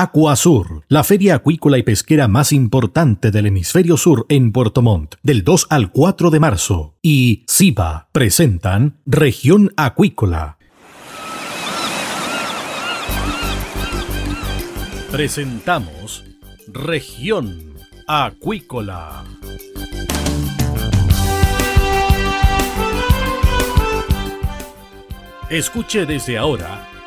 Acuasur, la feria acuícola y pesquera más importante del hemisferio sur en Puerto Montt, del 2 al 4 de marzo. Y SIBA presentan Región Acuícola. Presentamos Región Acuícola. Escuche desde ahora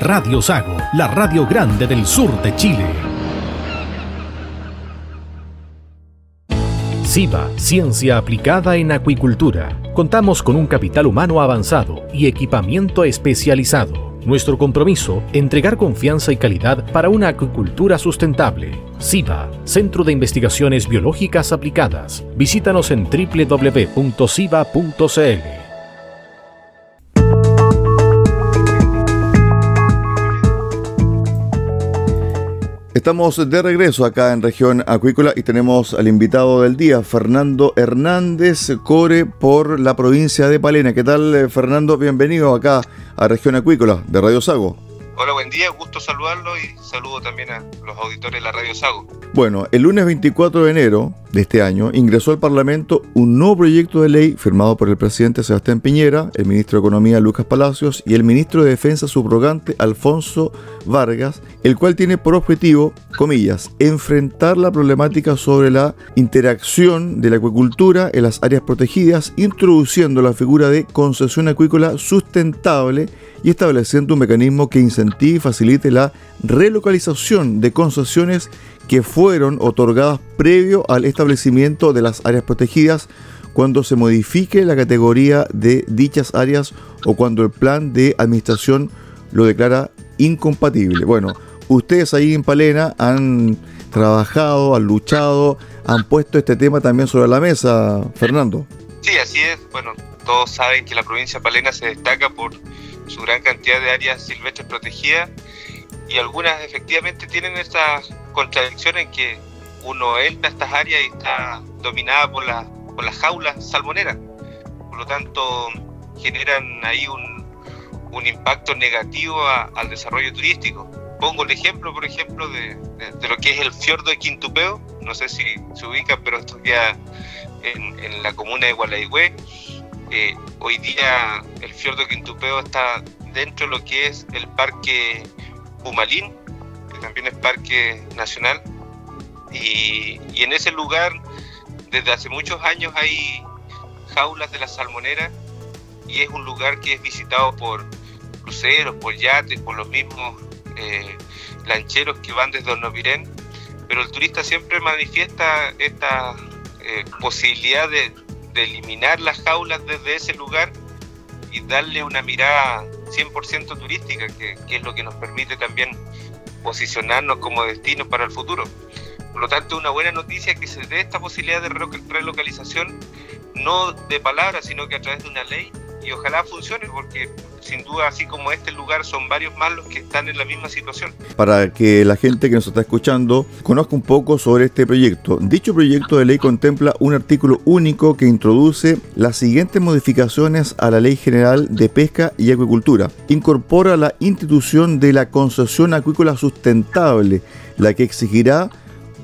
Radio Sago, la radio grande del sur de Chile. SIBA, Ciencia Aplicada en Acuicultura. Contamos con un capital humano avanzado y equipamiento especializado. Nuestro compromiso, entregar confianza y calidad para una acuicultura sustentable. SIBA, Centro de Investigaciones Biológicas Aplicadas. Visítanos en www.siba.cl. Estamos de regreso acá en región acuícola y tenemos al invitado del día, Fernando Hernández Core por la provincia de Palena. ¿Qué tal, eh, Fernando? Bienvenido acá a región acuícola de Radio Sago. Hola, buen día, gusto saludarlo y saludo también a los auditores de la Radio Sago. Bueno, el lunes 24 de enero de este año ingresó al Parlamento un nuevo proyecto de ley firmado por el presidente Sebastián Piñera, el ministro de Economía Lucas Palacios y el ministro de Defensa subrogante Alfonso Vargas, el cual tiene por objetivo, comillas, enfrentar la problemática sobre la interacción de la acuicultura en las áreas protegidas, introduciendo la figura de concesión acuícola sustentable y estableciendo un mecanismo que incentive y facilite la relocalización de concesiones que fueron otorgadas previo al establecimiento de las áreas protegidas cuando se modifique la categoría de dichas áreas o cuando el plan de administración lo declara incompatible. Bueno, ustedes ahí en Palena han trabajado, han luchado, han puesto este tema también sobre la mesa, Fernando. Sí, así es. Bueno, todos saben que la provincia de Palena se destaca por su gran cantidad de áreas silvestres protegidas y algunas efectivamente tienen esta contradicción en que uno entra a estas áreas y está dominada por, por las jaulas salmoneras. Por lo tanto, generan ahí un, un impacto negativo al desarrollo turístico. Pongo el ejemplo, por ejemplo, de, de, lo que es el fiordo de Quintupeo, no sé si se ubica, pero esto queda en, en la comuna de Gualaigüe. Hoy día el fiordo Quintupeo está dentro de lo que es el parque Pumalín, que también es parque nacional, y, en ese lugar desde hace muchos años hay jaulas de la salmonera y es un lugar que es visitado por cruceros, por yates, por los mismos eh, lancheros que van desde Ornovirén, pero el turista siempre manifiesta esta eh, posibilidad de, de, eliminar las jaulas desde ese lugar y darle una mirada 100% turística, que, que es lo que nos permite también posicionarnos como destino para el futuro. Por lo tanto, una buena noticia que se dé esta posibilidad de relocalización, no de palabras, sino que a través de una ley, y ojalá funcione, porque sin duda, así como este lugar, son varios más los que están en la misma situación. Para que la gente que nos está escuchando conozca un poco sobre este proyecto. Dicho proyecto de ley contempla un artículo único que introduce las siguientes modificaciones a la Ley General de Pesca y Acuicultura. Incorpora la institución de la concesión acuícola sustentable, la que exigirá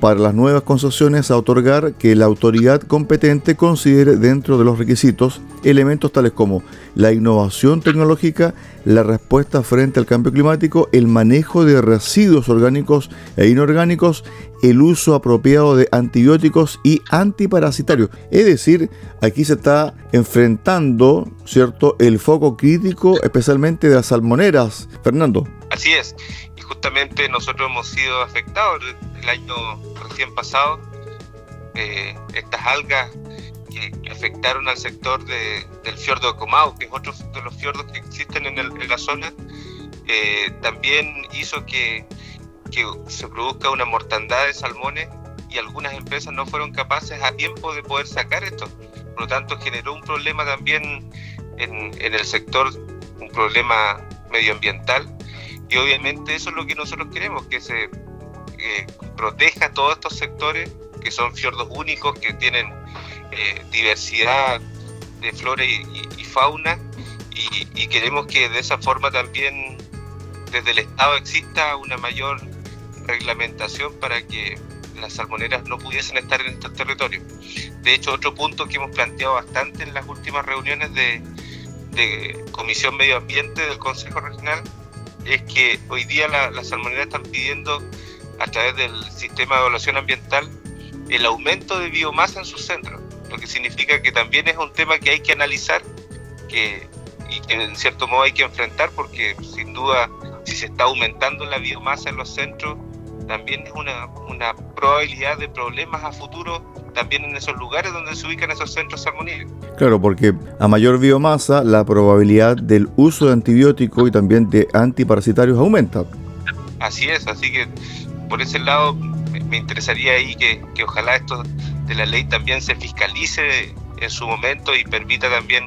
para las nuevas concesiones a otorgar que la autoridad competente considere dentro de los requisitos elementos tales como la innovación tecnológica, la respuesta frente al cambio climático, el manejo de residuos orgánicos e inorgánicos, el uso apropiado de antibióticos y antiparasitarios. Es decir, aquí se está enfrentando, ¿cierto?, el foco crítico especialmente de las salmoneras. Fernando. Así es justamente nosotros hemos sido afectados el año recién pasado. Eh, estas algas que, afectaron al sector del fiordo de Comau, que es otro de los fiordos que existen en, la zona, eh, también hizo que, se produzca una mortandad de salmones y algunas empresas no fueron capaces a tiempo de poder sacar esto. Por lo tanto, generó un problema también en, en el sector, un problema medioambiental y obviamente eso es lo que nosotros queremos, que se proteja todos estos sectores que son fiordos únicos, que tienen eh, diversidad de flora y, fauna, y, queremos que de esa forma también desde el Estado exista una mayor reglamentación para que las salmoneras no pudiesen estar en estos territorios. De hecho, otro punto que hemos planteado bastante en las últimas reuniones de Comisión Medio Ambiente del Consejo Regional es que hoy día las salmoneras están pidiendo a través del sistema de evaluación ambiental el aumento de biomasa en sus centros, lo que significa que también es un tema que hay que analizar que, y que en cierto modo hay que enfrentar porque sin duda si se está aumentando la biomasa en los centros, también es una, una probabilidad de problemas a futuro también en esos lugares donde se ubican esos centros salmoníferos. Claro, porque a mayor biomasa la probabilidad del uso de antibióticos y también de antiparasitarios aumenta. Así es, así que por ese lado me interesaría ahí que, que ojalá esto de la ley también se fiscalice en su momento y permita también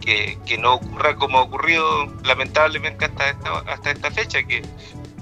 que, que, no ocurra como ha ocurrido lamentablemente hasta esta, hasta esta fecha, que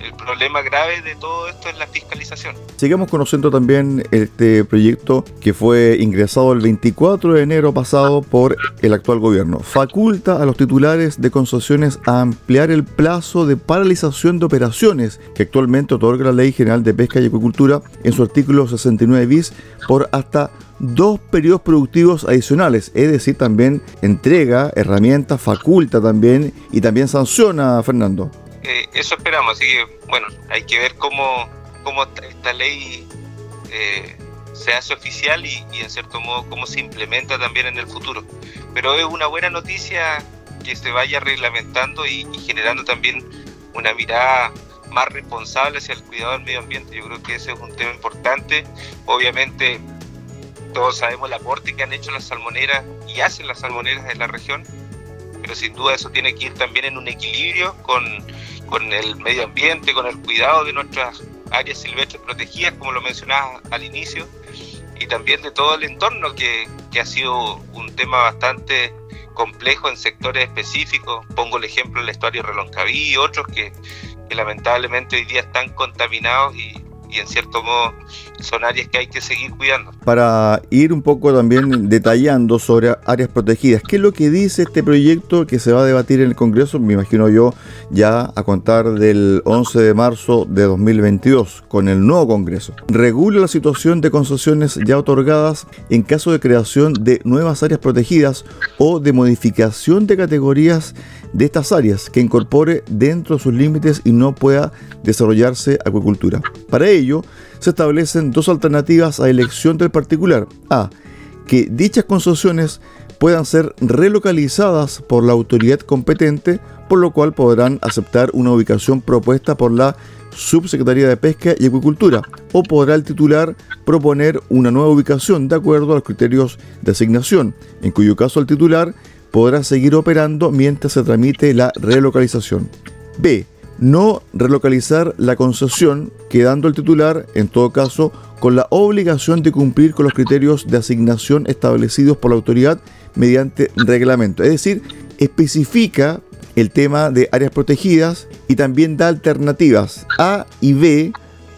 el problema grave de todo esto es la fiscalización. Sigamos conociendo también este proyecto que fue ingresado el 24 de enero pasado por el actual gobierno. Faculta a los titulares de concesiones a ampliar el plazo de paralización de operaciones que actualmente otorga la Ley General de Pesca y Acuicultura en su artículo 69 bis por hasta dos periodos productivos adicionales, es decir, también entrega herramientas, faculta también y también sanciona, Fernando. Eh, eso esperamos, así que bueno, hay que ver cómo, cómo esta ley eh, se hace oficial y, en cierto modo cómo se implementa también en el futuro. Pero es una buena noticia que se vaya reglamentando y, generando también una mirada más responsable hacia el cuidado del medio ambiente. Yo creo que ese es un tema importante. Obviamente todos sabemos el aporte que han hecho las salmoneras y hacen las salmoneras en la región, sin duda eso tiene que ir también en un equilibrio con con el medio ambiente, con el cuidado de nuestras áreas silvestres protegidas, como lo mencionaba al inicio, y también de todo el entorno, que, que ha sido un tema bastante complejo en sectores específicos. Pongo el ejemplo del estuario Reloncaví y otros que, que lamentablemente hoy día están contaminados y, y en cierto modo son áreas que hay que seguir cuidando. Para ir un poco también detallando sobre áreas protegidas, ¿qué es lo que dice este proyecto que se va a debatir en el Congreso? Me imagino yo ya a contar del 11 de marzo de 2022 con el nuevo Congreso. Regula la situación de concesiones ya otorgadas en caso de creación de nuevas áreas protegidas o de modificación de categorías de estas áreas que incorpore dentro de sus límites y no pueda desarrollarse acuicultura. Para ello, se establecen dos alternativas a elección del particular. A. Que dichas concesiones puedan ser relocalizadas por la autoridad competente, por lo cual podrán aceptar una ubicación propuesta por la Subsecretaría de Pesca y Acuicultura, o podrá el titular proponer una nueva ubicación de acuerdo a los criterios de asignación, en cuyo caso el titular podrá seguir operando mientras se tramite la relocalización. B. No relocalizar la concesión, quedando el titular, en todo caso, con la obligación de cumplir con los criterios de asignación establecidos por la autoridad mediante reglamento. Es decir, especifica el tema de áreas protegidas y también da alternativas A y B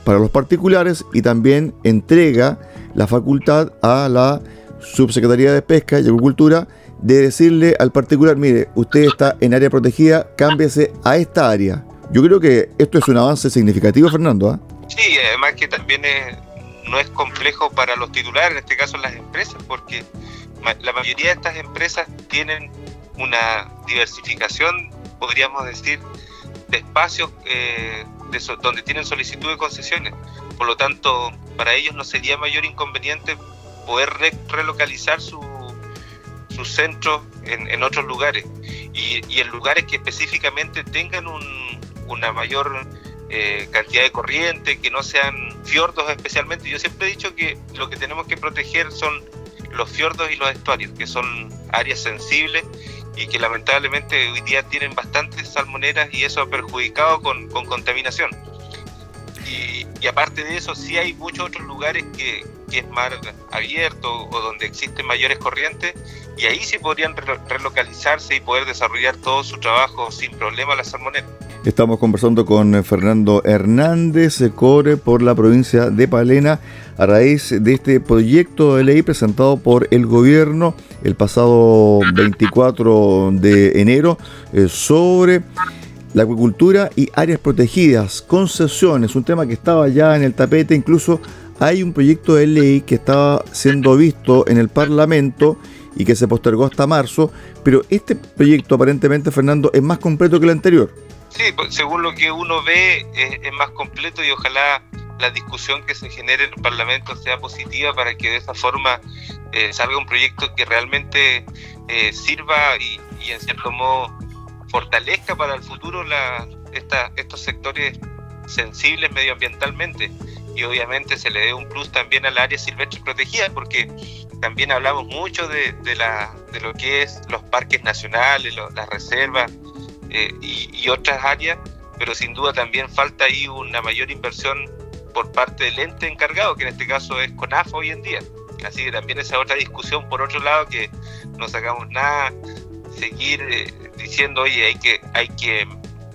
para los particulares y también entrega la facultad a la Subsecretaría de Pesca y Agricultura de decirle al particular, mire, usted está en área protegida, cámbiese a esta área. Yo creo que esto es un avance significativo, Fernando. ¿ah? Sí, además que también no es complejo para los titulares, en este caso las empresas, porque la mayoría de estas empresas tienen una diversificación, podríamos decir, de espacios eh, donde tienen solicitud de concesiones. Por lo tanto, para ellos no sería mayor inconveniente poder relocalizar su, sus centros en, otros lugares y, en lugares que específicamente tengan una mayor eh, cantidad de corriente, que no sean fiordos especialmente. Yo siempre he dicho que lo que tenemos que proteger son los fiordos y los estuarios, que son áreas sensibles y que lamentablemente hoy día tienen bastantes salmoneras y eso ha perjudicado con, contaminación. Y, aparte de eso, sí hay muchos otros lugares que, que es mar abierto o donde existen mayores corrientes y ahí sí podrían relocalizarse y poder desarrollar todo su trabajo sin problema las salmoneras. Estamos conversando con eh, Fernando Hernández, eh, Core, por la provincia de Palena, a raíz de este proyecto de ley presentado por el gobierno el pasado 24 de enero eh, sobre la acuicultura y áreas protegidas, concesiones, un tema que estaba ya en el tapete, incluso hay un proyecto de ley que estaba siendo visto en el Parlamento y que se postergó hasta marzo, pero este proyecto aparentemente, Fernando, es más completo que el anterior. Sí, pues, según lo que uno ve, es, más completo y ojalá la discusión que se genere en el Parlamento sea positiva para que de esa forma eh, salga un proyecto que realmente eh, sirva y, en cierto modo fortalezca para el futuro la, estos sectores sensibles medioambientalmente y obviamente se le dé un plus también al área silvestre protegida porque también hablamos mucho de, de lo que es los parques nacionales, las reservas eh, y, otras áreas, pero sin duda también falta ahí una mayor inversión por parte del ente encargado, que en este caso es CONAF hoy en día. Así que también esa otra discusión, por otro lado, que no sacamos nada, seguir eh, diciendo, oye, hay que, hay que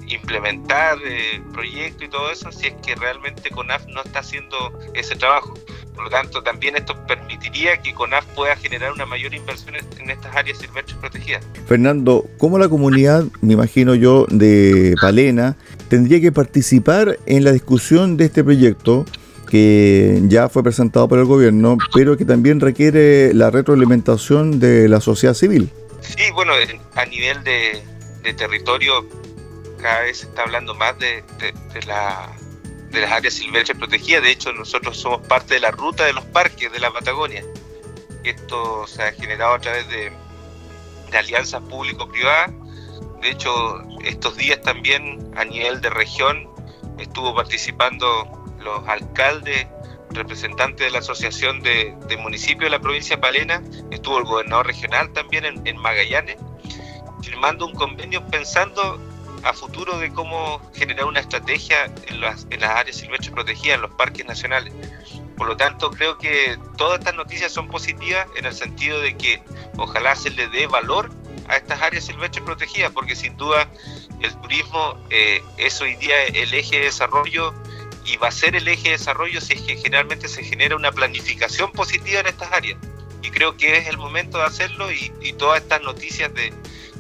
implementar eh, proyectos y todo eso, si es que realmente CONAF no está haciendo ese trabajo. Por lo tanto, también esto permitiría que CONAF pueda generar una mayor inversión en estas áreas silvestres protegidas. Fernando, ¿cómo la comunidad, me imagino yo, de Palena, tendría que participar en la discusión de este proyecto? que ya fue presentado por el gobierno, pero que también requiere la retroalimentación de la sociedad civil. Sí, bueno, a nivel de, territorio cada vez se está hablando más de, de la de las áreas silvestres protegidas. De hecho, nosotros somos parte de la ruta de los parques de la Patagonia. Esto se ha generado a través de, alianzas público-privadas. De hecho, estos días también a nivel de región estuvo participando los alcaldes, representantes de la Asociación de, Municipios de la provincia de Palena, estuvo el gobernador regional también en, en Magallanes, firmando un convenio pensando a futuro de cómo generar una estrategia en las, áreas silvestres protegidas, en los parques nacionales. Por lo tanto, creo que todas estas noticias son positivas en el sentido de que ojalá se le dé valor a estas áreas silvestres protegidas, porque sin duda el turismo eh, es hoy día el eje de desarrollo y va a ser el eje de desarrollo si es que generalmente se genera una planificación positiva en estas áreas. Y creo que es el momento de hacerlo y, y todas estas noticias de,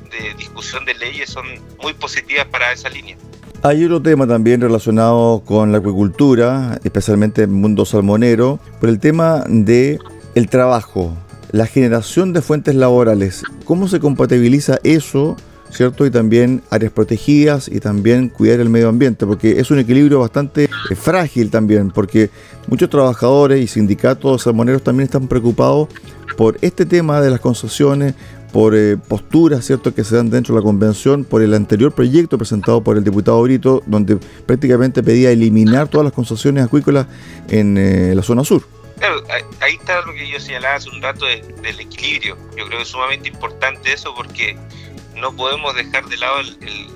de discusión de leyes son muy positivas para esa línea. Hay otro tema también relacionado con la acuicultura, especialmente el mundo salmonero, por el tema de trabajo, la generación de fuentes laborales. ¿Cómo se compatibiliza eso, cierto? Y también áreas protegidas y también cuidar el medio ambiente, porque es un equilibrio bastante eh, frágil también, porque muchos trabajadores y sindicatos salmoneros también están preocupados por este tema de las concesiones, por eh, posturas ¿cierto? que se dan dentro de la convención, por el anterior proyecto presentado por el diputado Brito, donde prácticamente pedía eliminar todas las concesiones acuícolas en eh, la zona sur. Claro, ahí está lo que yo señalaba hace un rato del equilibrio. Yo creo que es sumamente importante eso porque no podemos dejar de lado el,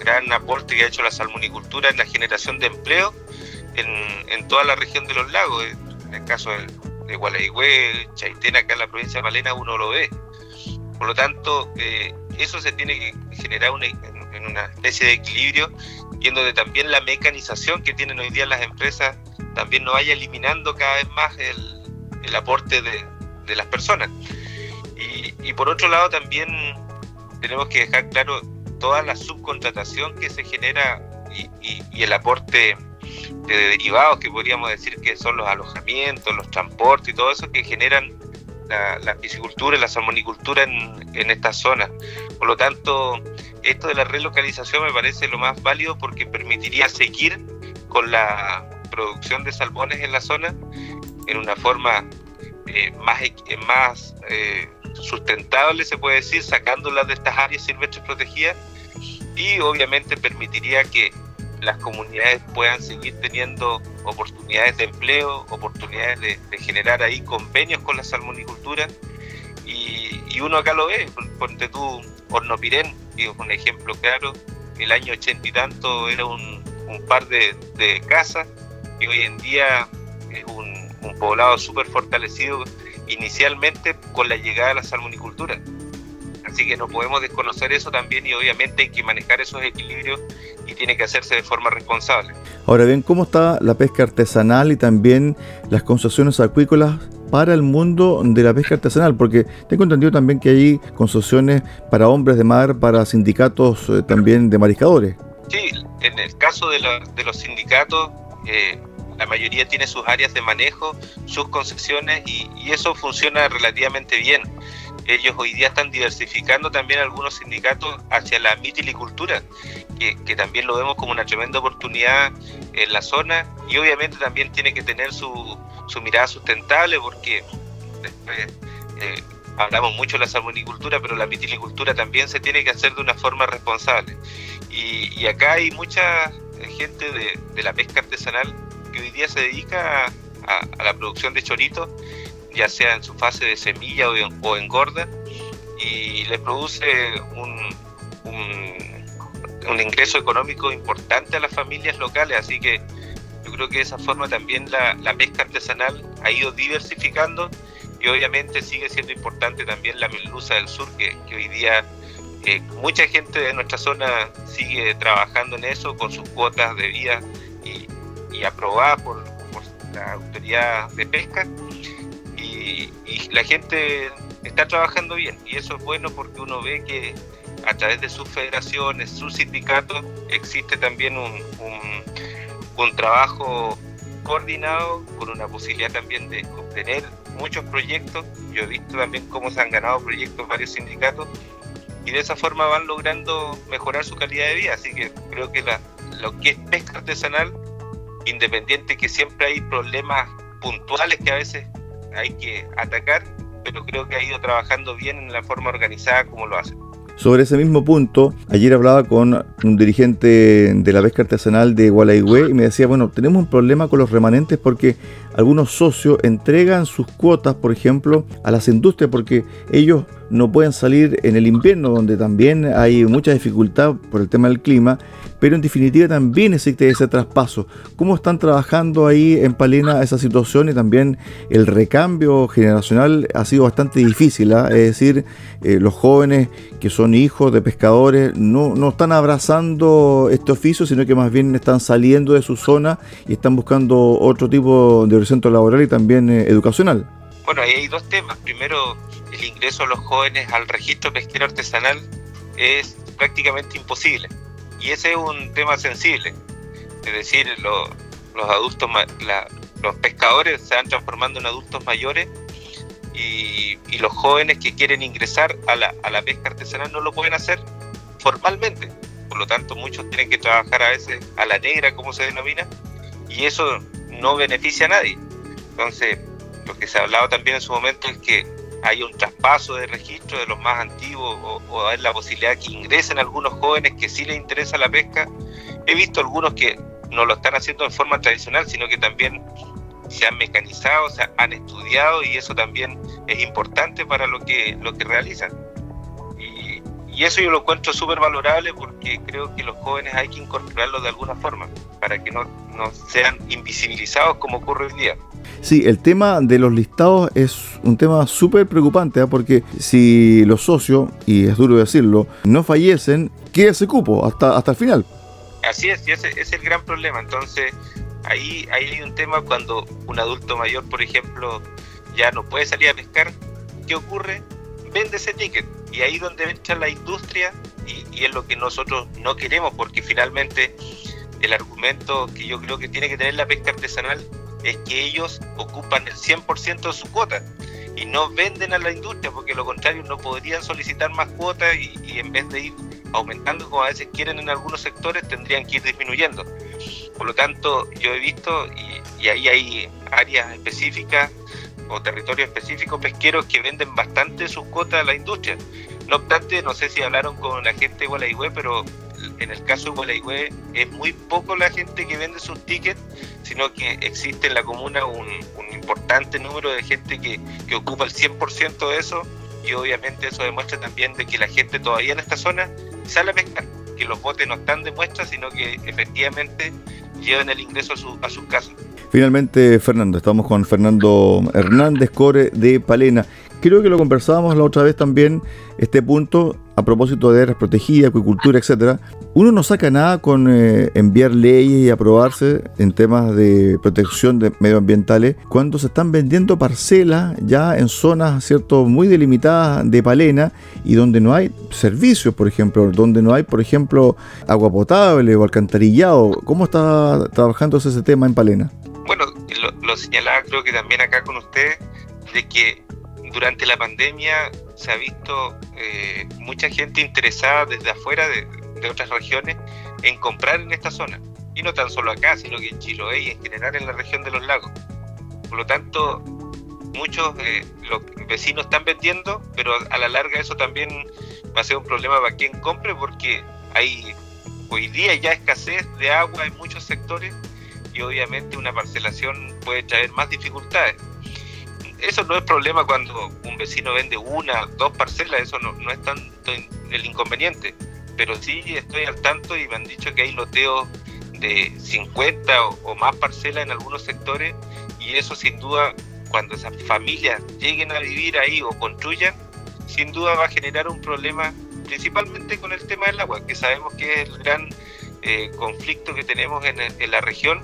gran aporte que ha hecho la salmonicultura en la generación de empleo en, toda la región de los lagos. En el caso de, de Chaitén, acá en la provincia de Malena, uno lo ve. Por lo tanto, eh, eso se tiene que generar en, una especie de equilibrio, viendo de también la mecanización que tienen hoy día las empresas también no vaya eliminando cada vez más el, aporte de, las personas. Y, por otro lado también tenemos que dejar claro toda la subcontratación que se genera y, el aporte derivados que podríamos decir que son los alojamientos, los transportes y todo eso que generan la, piscicultura y la salmonicultura en, en esta zona. Por lo tanto, esto de la relocalización me parece lo más válido porque permitiría seguir con la producción de salmones en la zona en una forma eh, más, más eh, sustentable, se puede decir, sacándolas de estas áreas silvestres protegidas y obviamente permitiría que las comunidades puedan seguir teniendo oportunidades de empleo, oportunidades de, generar ahí convenios con la salmonicultura. Y, uno acá lo ve, ponte tú, Hornopirén, digo, un ejemplo claro, el año ochenta y tanto era un, par de, de, casas y hoy en día es un, un poblado súper fortalecido inicialmente con la llegada de la salmonicultura. Así que no podemos desconocer eso también y obviamente hay que manejar esos equilibrios y tiene que hacerse de forma responsable. Ahora bien, ¿cómo está la pesca artesanal y también las concesiones acuícolas para el mundo de la pesca artesanal? Porque tengo entendido también que hay concesiones para hombres de mar, para sindicatos eh, también de mariscadores. Sí, en el caso de, los sindicatos, eh, la mayoría tiene sus áreas de manejo, sus concesiones y, y eso funciona relativamente bien ellos hoy día están diversificando también algunos sindicatos hacia la mitilicultura, que, también lo vemos como una tremenda oportunidad en la zona y obviamente también tiene que tener su, mirada sustentable porque después eh, hablamos mucho de la salmonicultura, pero la mitilicultura también se tiene que hacer de una forma responsable. Y, acá hay mucha gente de, la pesca artesanal que hoy día se dedica a la producción de choritos ya sea en su fase de semilla o, engorda, y le produce un, un, ingreso económico importante a las familias locales. Así que yo creo que de esa forma también la, la pesca artesanal ha ido diversificando y obviamente sigue siendo importante también la merluza del sur, que, que hoy día eh, mucha gente de nuestra zona sigue trabajando en eso con sus cuotas de vida y, y aprobada por, por, la autoridad de pesca y, la gente está trabajando bien y eso es bueno porque uno ve que a través de sus federaciones, sus sindicatos, existe también un, un, trabajo coordinado con una posibilidad también de obtener muchos proyectos. Yo he visto también cómo se han ganado proyectos varios sindicatos y de esa forma van logrando mejorar su calidad de vida. Así que creo que lo que es pesca artesanal, independiente que siempre hay problemas puntuales que a veces hay que atacar, pero creo que ha ido trabajando bien en la forma organizada como lo hace. Sobre ese mismo punto, ayer hablaba con un dirigente de la pesca artesanal de Gualaigüe y me decía, bueno, tenemos un problema con los remanentes porque algunos socios entregan sus cuotas, por ejemplo, a las industrias porque ellos no pueden salir en el invierno, donde también hay mucha dificultad por el tema del clima, pero en definitiva también existe ese traspaso. ¿Cómo están trabajando ahí en Palena esa situación y también el recambio generacional ha sido bastante difícil? ¿ah? Es decir, eh, los jóvenes que son hijos de pescadores no, no están abrazando este oficio, sino que más bien están saliendo de su zona y están buscando otro tipo de horizonte laboral y también eh, educacional. Bueno, ahí hay dos temas. Primero, el ingreso de los jóvenes al registro pesquero artesanal es prácticamente imposible. Y ese es un tema sensible. Es decir, los adultos, los pescadores se van transformando en adultos mayores y, los jóvenes que quieren ingresar la, a la pesca artesanal no lo pueden hacer formalmente. Por lo tanto, muchos tienen que trabajar a veces a la negra, como se denomina, y eso no beneficia a nadie. Entonces, lo que se ha hablado también en su momento es que hay un traspaso de registro de los más antiguos o, hay la posibilidad que ingresen algunos jóvenes que sí les interesa la pesca. He visto algunos que no lo están haciendo en forma tradicional, sino que también se han mecanizado, se han estudiado y eso también es importante para lo que, lo que realizan. Y, y eso yo lo encuentro súper valorable porque creo que los jóvenes hay que incorporarlos de alguna forma para que no, no sean invisibilizados como ocurre hoy día. Sí, el tema de los listados es un tema súper preocupante, ¿eh? porque si los socios, y es duro decirlo, no fallecen, queda ese cupo hasta, hasta el final. Así es, y ese es el gran problema. Entonces, ahí, ahí hay un tema cuando un adulto mayor, por ejemplo, ya no puede salir a pescar, ¿qué ocurre? Vende ese ticket. Y ahí donde entra la industria, y, y es lo que nosotros no queremos, porque finalmente el argumento que yo creo que tiene que tener la pesca artesanal es que ellos ocupan el 100% de su cuota y no venden a la industria, porque lo contrario no podrían solicitar más cuotas y, en vez de ir aumentando como a veces quieren en algunos sectores, tendrían que ir disminuyendo. Por lo tanto, yo he visto, y, ahí hay áreas específicas o territorios específicos pesqueros que venden bastante sus cuotas a la industria. No obstante, no sé si hablaron con la gente de Gualeguay, pero en el caso de Gualeguay es muy poco la gente que vende sus tickets, sino que existe en la comuna un, importante número de gente que, que ocupa el 100% de eso y obviamente eso demuestra también de que la gente todavía en esta zona sale a pescar, que los botes no están de muestra, sino que efectivamente llevan el ingreso a, su, a sus casas. Finalmente, Fernando, estamos con Fernando Hernández Core de Palena. Creo que lo conversábamos la otra vez también, este punto, a propósito de áreas protegidas, acuicultura, etcétera. Uno no saca nada con eh, enviar leyes y aprobarse en temas de protección de medioambientales cuando se están vendiendo parcelas ya en zonas cierto muy delimitadas de Palena y donde no hay servicios, por ejemplo, donde no hay, por ejemplo, agua potable o alcantarillado. ¿Cómo está trabajando ese tema en Palena? Bueno, lo, lo señalaba creo que también acá con usted de que durante la pandemia se ha visto eh, mucha gente interesada desde afuera de, otras regiones en comprar en esta zona. Y no tan solo acá, sino que en Chiloé y en general en la región de los lagos. Por lo tanto, muchos eh, los vecinos están vendiendo, pero a la larga eso también va a ser un problema para quien compre porque hay hoy día ya escasez de agua en muchos sectores y obviamente una parcelación puede traer más dificultades eso no es problema cuando un vecino vende una, dos parcelas, eso no, no es tanto el inconveniente. Pero sí estoy al tanto y me han dicho que hay loteos de 50 o, más parcelas en algunos sectores y eso sin duda, cuando esas familias lleguen a vivir ahí o construyan, sin duda va a generar un problema principalmente con el tema del agua, que sabemos que es el gran eh, conflicto que tenemos en, en, la región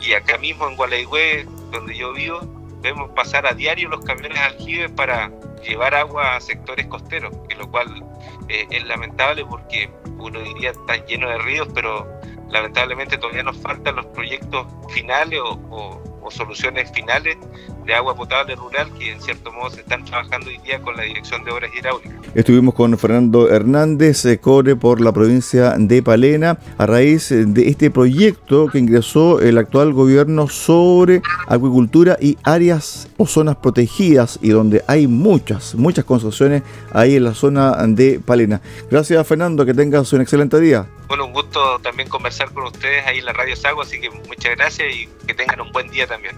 y acá mismo en Gualeguay, donde yo vivo, vemos pasar a diario los camiones aljibes para llevar agua a sectores costeros, que lo cual eh, es lamentable porque uno diría está lleno de ríos, pero lamentablemente todavía nos faltan los proyectos finales o, soluciones finales de agua potable rural que en cierto modo se están trabajando hoy día con la Dirección de Obras Hidráulicas. Estuvimos con Fernando Hernández, eh, core por la provincia de Palena, a raíz de este proyecto que ingresó el actual gobierno sobre acuicultura y áreas o zonas protegidas y donde hay muchas, muchas concesiones ahí en la zona de Palena. Gracias Fernando, que tengas un excelente día. Bueno, un gusto también conversar con ustedes ahí en la Radio Sago, así que muchas gracias y que tengan un buen día también.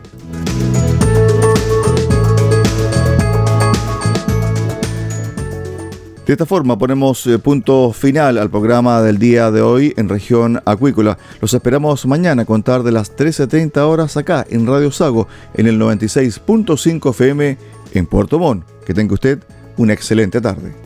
De esta forma ponemos eh, punto final al programa del día de hoy en región acuícola. Los esperamos mañana a contar de las 13.30 horas acá en Radio Sago en el 96.5 FM en Puerto Montt. Que tenga usted una excelente tarde.